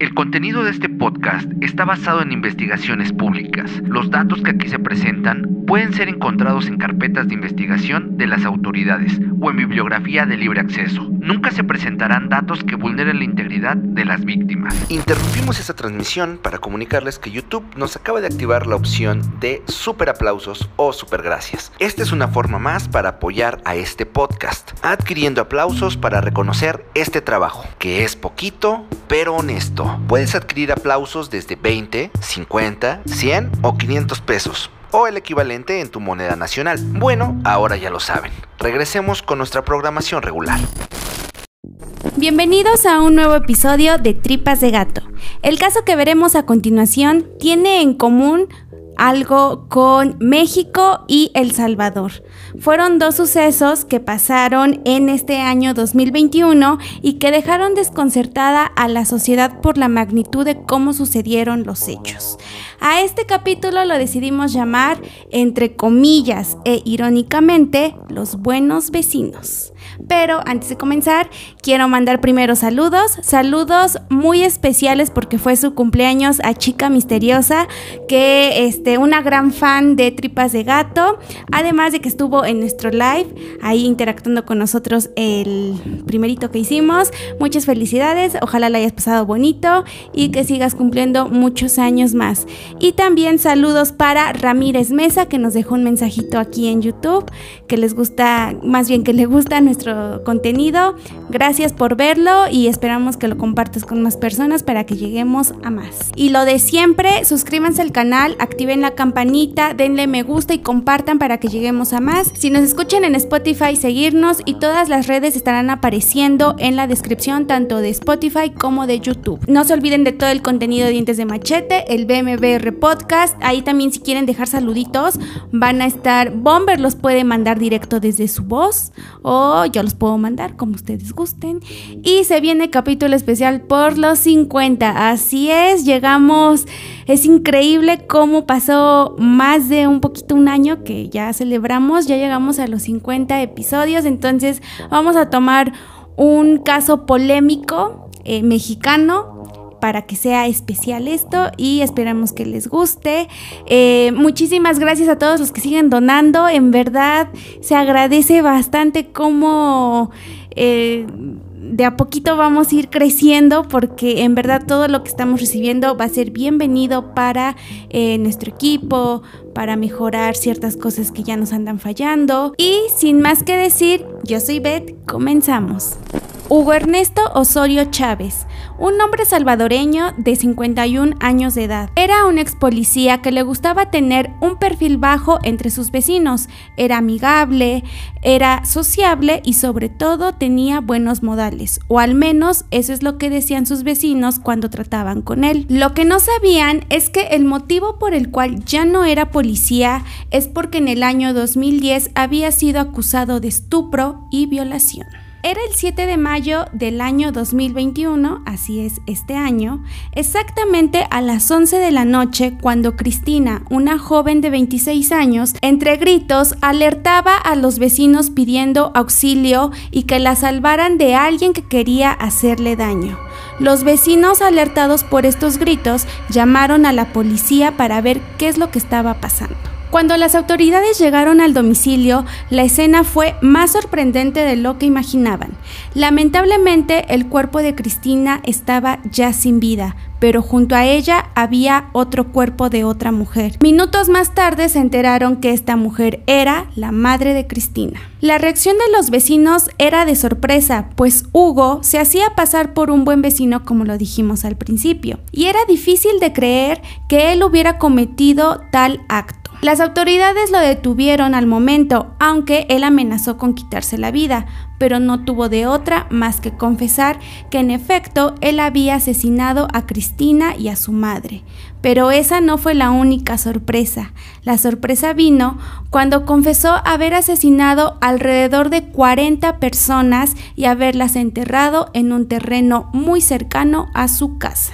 El contenido de este podcast está basado en investigaciones públicas. Los datos que aquí se presentan pueden ser encontrados en carpetas de investigación de las autoridades o en bibliografía de libre acceso. Nunca se presentarán datos que vulneren la integridad de las víctimas. Interrumpimos esta transmisión para comunicarles que YouTube nos acaba de activar la opción de super aplausos o super gracias. Esta es una forma más para apoyar a este podcast, adquiriendo aplausos para reconocer este trabajo, que es poquito pero honesto. Puedes adquirir aplausos desde 20, 50, 100 o 500 pesos o el equivalente en tu moneda nacional. Bueno, ahora ya lo saben. Regresemos con nuestra programación regular. Bienvenidos a un nuevo episodio de Tripas de Gato. El caso que veremos a continuación tiene en común algo con México y El Salvador. Fueron dos sucesos que pasaron en este año 2021 y que dejaron desconcertada a la sociedad por la magnitud de cómo sucedieron los hechos. A este capítulo lo decidimos llamar, entre comillas e irónicamente, los buenos vecinos. Pero antes de comenzar, quiero mandar primero saludos, saludos muy especiales porque fue su cumpleaños a Chica Misteriosa, que este una gran fan de Tripas de Gato, además de que estuvo en nuestro live ahí interactuando con nosotros el primerito que hicimos. Muchas felicidades, ojalá la hayas pasado bonito y que sigas cumpliendo muchos años más. Y también saludos para Ramírez Mesa que nos dejó un mensajito aquí en YouTube que les gusta, más bien que le gusta nuestro contenido. Gracias por verlo y esperamos que lo compartas con más personas para que lleguemos a más. Y lo de siempre, suscríbanse al canal, activen la campanita, denle me gusta y compartan para que lleguemos a más. Si nos escuchan en Spotify, seguirnos y todas las redes estarán apareciendo en la descripción tanto de Spotify como de YouTube. No se olviden de todo el contenido de Dientes de Machete, el BMBR Podcast. Ahí también si quieren dejar saluditos, van a estar, Bomber los puede mandar directo desde su voz o yo los puedo mandar como ustedes gusten. Y se viene capítulo especial por los 50. Así es, llegamos. Es increíble cómo pasó más de un poquito un año que ya celebramos. Ya llegamos a los 50 episodios. Entonces vamos a tomar un caso polémico eh, mexicano para que sea especial esto y esperamos que les guste. Eh, muchísimas gracias a todos los que siguen donando. En verdad se agradece bastante cómo... Eh, de a poquito vamos a ir creciendo porque en verdad todo lo que estamos recibiendo va a ser bienvenido para eh, nuestro equipo, para mejorar ciertas cosas que ya nos andan fallando. Y sin más que decir, yo soy Beth, comenzamos. Hugo Ernesto Osorio Chávez, un hombre salvadoreño de 51 años de edad. Era un ex policía que le gustaba tener un perfil bajo entre sus vecinos. Era amigable, era sociable y sobre todo tenía buenos modales, o al menos eso es lo que decían sus vecinos cuando trataban con él. Lo que no sabían es que el motivo por el cual ya no era policía es porque en el año 2010 había sido acusado de estupro y violación. Era el 7 de mayo del año 2021, así es este año, exactamente a las 11 de la noche cuando Cristina, una joven de 26 años, entre gritos alertaba a los vecinos pidiendo auxilio y que la salvaran de alguien que quería hacerle daño. Los vecinos alertados por estos gritos llamaron a la policía para ver qué es lo que estaba pasando. Cuando las autoridades llegaron al domicilio, la escena fue más sorprendente de lo que imaginaban. Lamentablemente, el cuerpo de Cristina estaba ya sin vida, pero junto a ella había otro cuerpo de otra mujer. Minutos más tarde se enteraron que esta mujer era la madre de Cristina. La reacción de los vecinos era de sorpresa, pues Hugo se hacía pasar por un buen vecino como lo dijimos al principio, y era difícil de creer que él hubiera cometido tal acto. Las autoridades lo detuvieron al momento, aunque él amenazó con quitarse la vida, pero no tuvo de otra más que confesar que en efecto él había asesinado a Cristina y a su madre. Pero esa no fue la única sorpresa. La sorpresa vino cuando confesó haber asesinado alrededor de 40 personas y haberlas enterrado en un terreno muy cercano a su casa.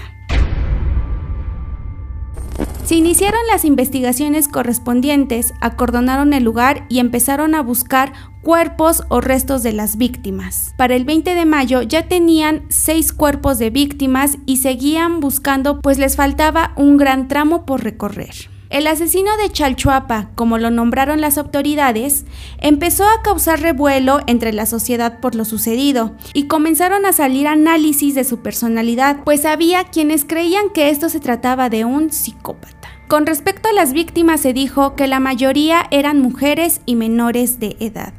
Se iniciaron las investigaciones correspondientes, acordonaron el lugar y empezaron a buscar cuerpos o restos de las víctimas. Para el 20 de mayo ya tenían seis cuerpos de víctimas y seguían buscando pues les faltaba un gran tramo por recorrer. El asesino de Chalchuapa, como lo nombraron las autoridades, empezó a causar revuelo entre la sociedad por lo sucedido y comenzaron a salir análisis de su personalidad, pues había quienes creían que esto se trataba de un psicópata. Con respecto a las víctimas se dijo que la mayoría eran mujeres y menores de edad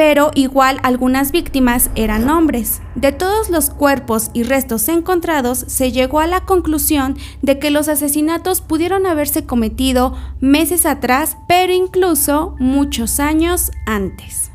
pero igual algunas víctimas eran hombres. De todos los cuerpos y restos encontrados, se llegó a la conclusión de que los asesinatos pudieron haberse cometido meses atrás, pero incluso muchos años antes.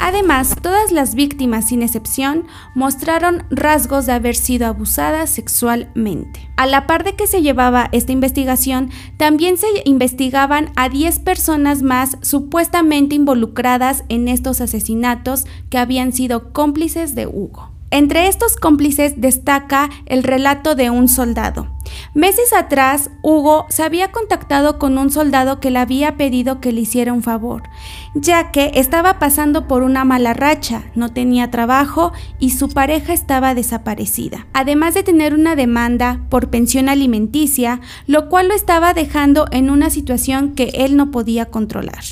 Además, todas las víctimas, sin excepción, mostraron rasgos de haber sido abusadas sexualmente. A la par de que se llevaba esta investigación, también se investigaban a 10 personas más supuestamente involucradas en estos asesinatos que habían sido cómplices de Hugo. Entre estos cómplices destaca el relato de un soldado. Meses atrás, Hugo se había contactado con un soldado que le había pedido que le hiciera un favor, ya que estaba pasando por una mala racha, no tenía trabajo y su pareja estaba desaparecida, además de tener una demanda por pensión alimenticia, lo cual lo estaba dejando en una situación que él no podía controlar.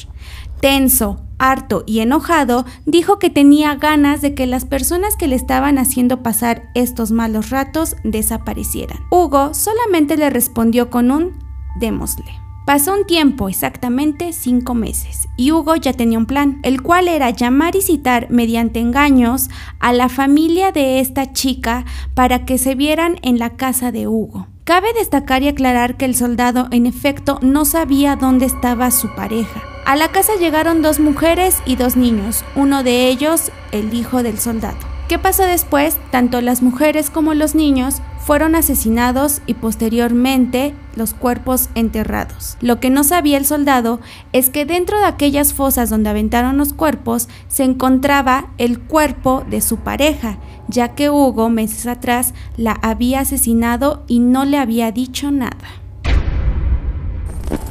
Tenso, harto y enojado, dijo que tenía ganas de que las personas que le estaban haciendo pasar estos malos ratos desaparecieran. Hugo solamente le respondió con un démosle. Pasó un tiempo, exactamente cinco meses, y Hugo ya tenía un plan, el cual era llamar y citar mediante engaños a la familia de esta chica para que se vieran en la casa de Hugo. Cabe destacar y aclarar que el soldado en efecto no sabía dónde estaba su pareja. A la casa llegaron dos mujeres y dos niños, uno de ellos el hijo del soldado. ¿Qué pasó después? Tanto las mujeres como los niños fueron asesinados y posteriormente los cuerpos enterrados. Lo que no sabía el soldado es que dentro de aquellas fosas donde aventaron los cuerpos se encontraba el cuerpo de su pareja, ya que Hugo meses atrás la había asesinado y no le había dicho nada.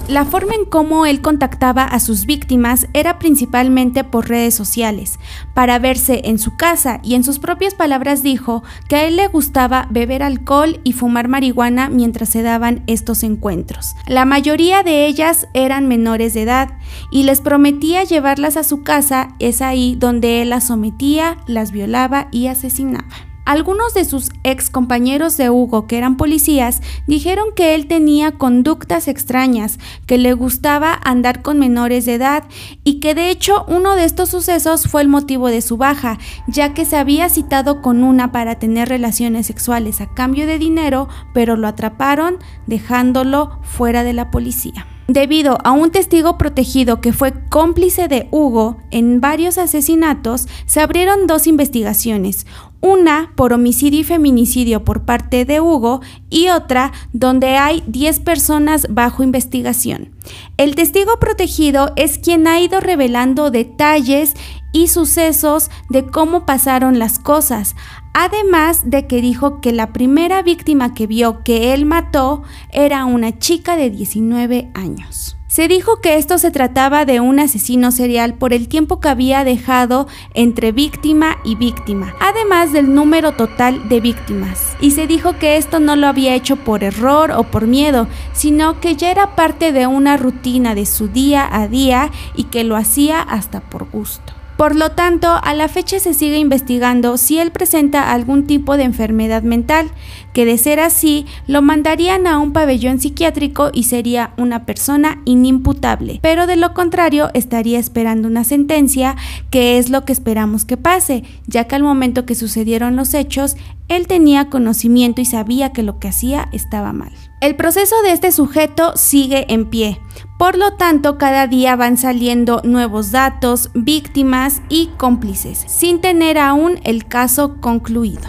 La forma en cómo él contactaba a sus víctimas era principalmente por redes sociales, para verse en su casa y en sus propias palabras dijo que a él le gustaba beber alcohol y fumar marihuana mientras se daban estos encuentros. La mayoría de ellas eran menores de edad y les prometía llevarlas a su casa, es ahí donde él las sometía, las violaba y asesinaba. Algunos de sus ex compañeros de Hugo, que eran policías, dijeron que él tenía conductas extrañas, que le gustaba andar con menores de edad y que de hecho uno de estos sucesos fue el motivo de su baja, ya que se había citado con una para tener relaciones sexuales a cambio de dinero, pero lo atraparon dejándolo fuera de la policía. Debido a un testigo protegido que fue cómplice de Hugo en varios asesinatos, se abrieron dos investigaciones, una por homicidio y feminicidio por parte de Hugo y otra donde hay 10 personas bajo investigación. El testigo protegido es quien ha ido revelando detalles y sucesos de cómo pasaron las cosas, además de que dijo que la primera víctima que vio que él mató era una chica de 19 años. Se dijo que esto se trataba de un asesino serial por el tiempo que había dejado entre víctima y víctima, además del número total de víctimas. Y se dijo que esto no lo había hecho por error o por miedo, sino que ya era parte de una rutina de su día a día y que lo hacía hasta por gusto. Por lo tanto, a la fecha se sigue investigando si él presenta algún tipo de enfermedad mental, que de ser así, lo mandarían a un pabellón psiquiátrico y sería una persona inimputable, pero de lo contrario estaría esperando una sentencia, que es lo que esperamos que pase, ya que al momento que sucedieron los hechos, él tenía conocimiento y sabía que lo que hacía estaba mal. El proceso de este sujeto sigue en pie. Por lo tanto, cada día van saliendo nuevos datos, víctimas y cómplices, sin tener aún el caso concluido.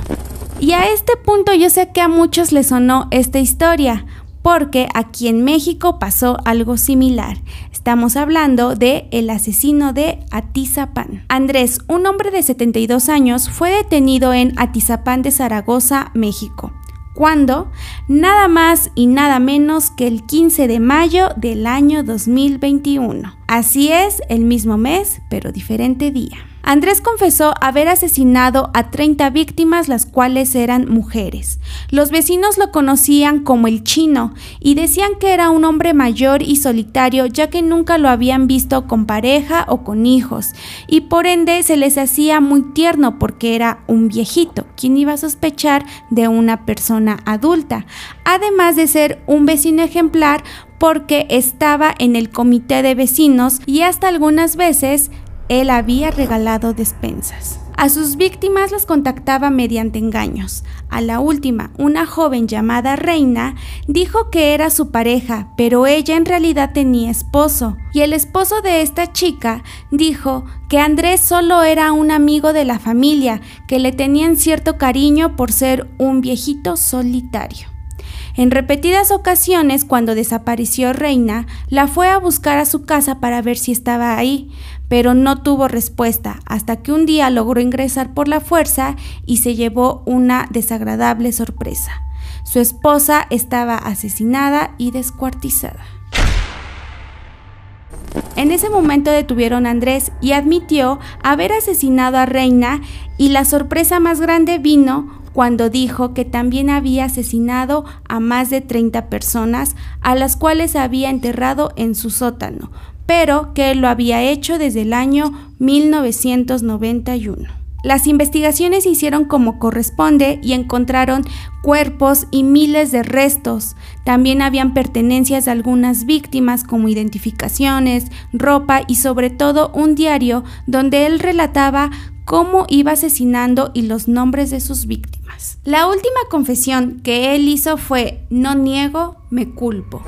Y a este punto yo sé que a muchos les sonó esta historia, porque aquí en México pasó algo similar. Estamos hablando de el asesino de Atizapán. Andrés, un hombre de 72 años, fue detenido en Atizapán de Zaragoza, México ¿Cuándo? Nada más y nada menos que el 15 de mayo del año 2021. Así es, el mismo mes, pero diferente día. Andrés confesó haber asesinado a 30 víctimas, las cuales eran mujeres. Los vecinos lo conocían como el chino y decían que era un hombre mayor y solitario ya que nunca lo habían visto con pareja o con hijos y por ende se les hacía muy tierno porque era un viejito, quien iba a sospechar de una persona adulta, además de ser un vecino ejemplar porque estaba en el comité de vecinos y hasta algunas veces él había regalado despensas. A sus víctimas las contactaba mediante engaños. A la última, una joven llamada Reina, dijo que era su pareja, pero ella en realidad tenía esposo. Y el esposo de esta chica dijo que Andrés solo era un amigo de la familia, que le tenían cierto cariño por ser un viejito solitario. En repetidas ocasiones, cuando desapareció Reina, la fue a buscar a su casa para ver si estaba ahí, pero no tuvo respuesta hasta que un día logró ingresar por la fuerza y se llevó una desagradable sorpresa. Su esposa estaba asesinada y descuartizada. En ese momento detuvieron a Andrés y admitió haber asesinado a Reina y la sorpresa más grande vino cuando dijo que también había asesinado a más de 30 personas a las cuales había enterrado en su sótano, pero que lo había hecho desde el año 1991. Las investigaciones se hicieron como corresponde y encontraron cuerpos y miles de restos. También habían pertenencias de algunas víctimas como identificaciones, ropa y sobre todo un diario donde él relataba cómo iba asesinando y los nombres de sus víctimas. La última confesión que él hizo fue no niego, me culpo.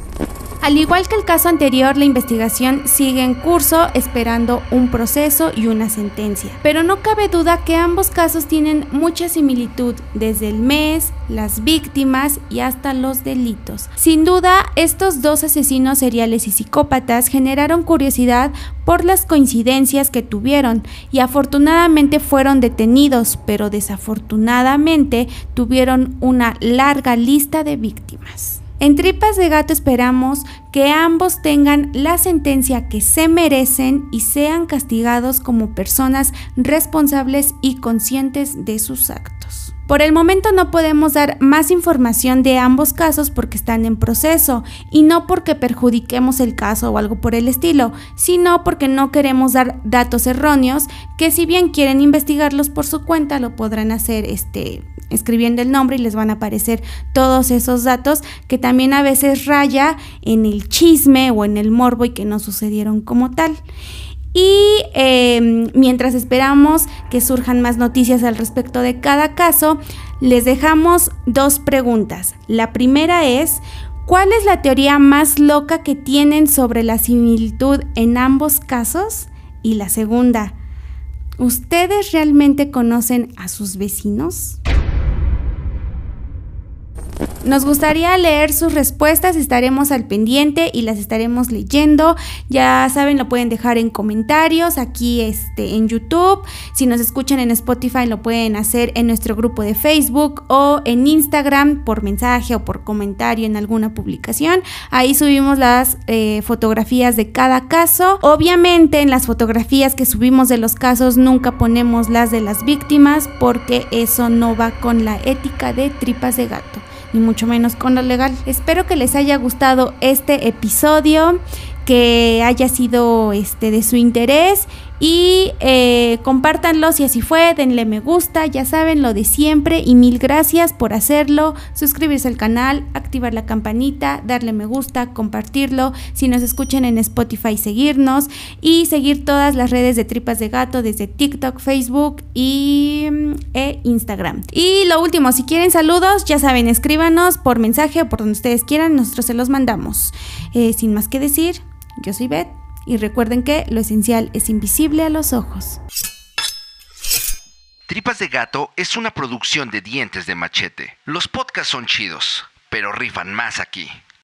Al igual que el caso anterior, la investigación sigue en curso esperando un proceso y una sentencia. Pero no cabe duda que ambos casos tienen mucha similitud, desde el mes, las víctimas y hasta los delitos. Sin duda, estos dos asesinos seriales y psicópatas generaron curiosidad por las coincidencias que tuvieron y afortunadamente fueron detenidos, pero desafortunadamente tuvieron una larga lista de víctimas. En Tripas de Gato esperamos que ambos tengan la sentencia que se merecen y sean castigados como personas responsables y conscientes de sus actos. Por el momento no podemos dar más información de ambos casos porque están en proceso y no porque perjudiquemos el caso o algo por el estilo, sino porque no queremos dar datos erróneos que si bien quieren investigarlos por su cuenta lo podrán hacer este escribiendo el nombre y les van a aparecer todos esos datos que también a veces raya en el chisme o en el morbo y que no sucedieron como tal. Y em, mientras esperamos que surjan más noticias al respecto de cada caso, les dejamos dos preguntas. La primera es, ¿cuál es la teoría más loca que tienen sobre la similitud en ambos casos? Y la segunda, ¿ustedes realmente conocen a sus vecinos? Nos gustaría leer sus respuestas, estaremos al pendiente y las estaremos leyendo. Ya saben, lo pueden dejar en comentarios aquí este, en YouTube. Si nos escuchan en Spotify, lo pueden hacer en nuestro grupo de Facebook o en Instagram por mensaje o por comentario en alguna publicación. Ahí subimos las eh, fotografías de cada caso. Obviamente en las fotografías que subimos de los casos nunca ponemos las de las víctimas porque eso no va con la ética de tripas de gato ni mucho menos con lo legal. Espero que les haya gustado este episodio, que haya sido este de su interés y eh, compártanlo si así fue, denle me gusta, ya saben lo de siempre y mil gracias por hacerlo, suscribirse al canal, activar la campanita, darle me gusta, compartirlo, si nos escuchan en Spotify seguirnos y seguir todas las redes de Tripas de Gato desde TikTok, Facebook y mm, e Instagram. Y lo último, si quieren saludos, ya saben, escríbanos por mensaje o por donde ustedes quieran, nosotros se los mandamos. Eh, sin más que decir, yo soy Beth y recuerden que lo esencial es invisible a los ojos. Tripas de Gato es una producción de dientes de machete. Los podcasts son chidos, pero rifan más aquí.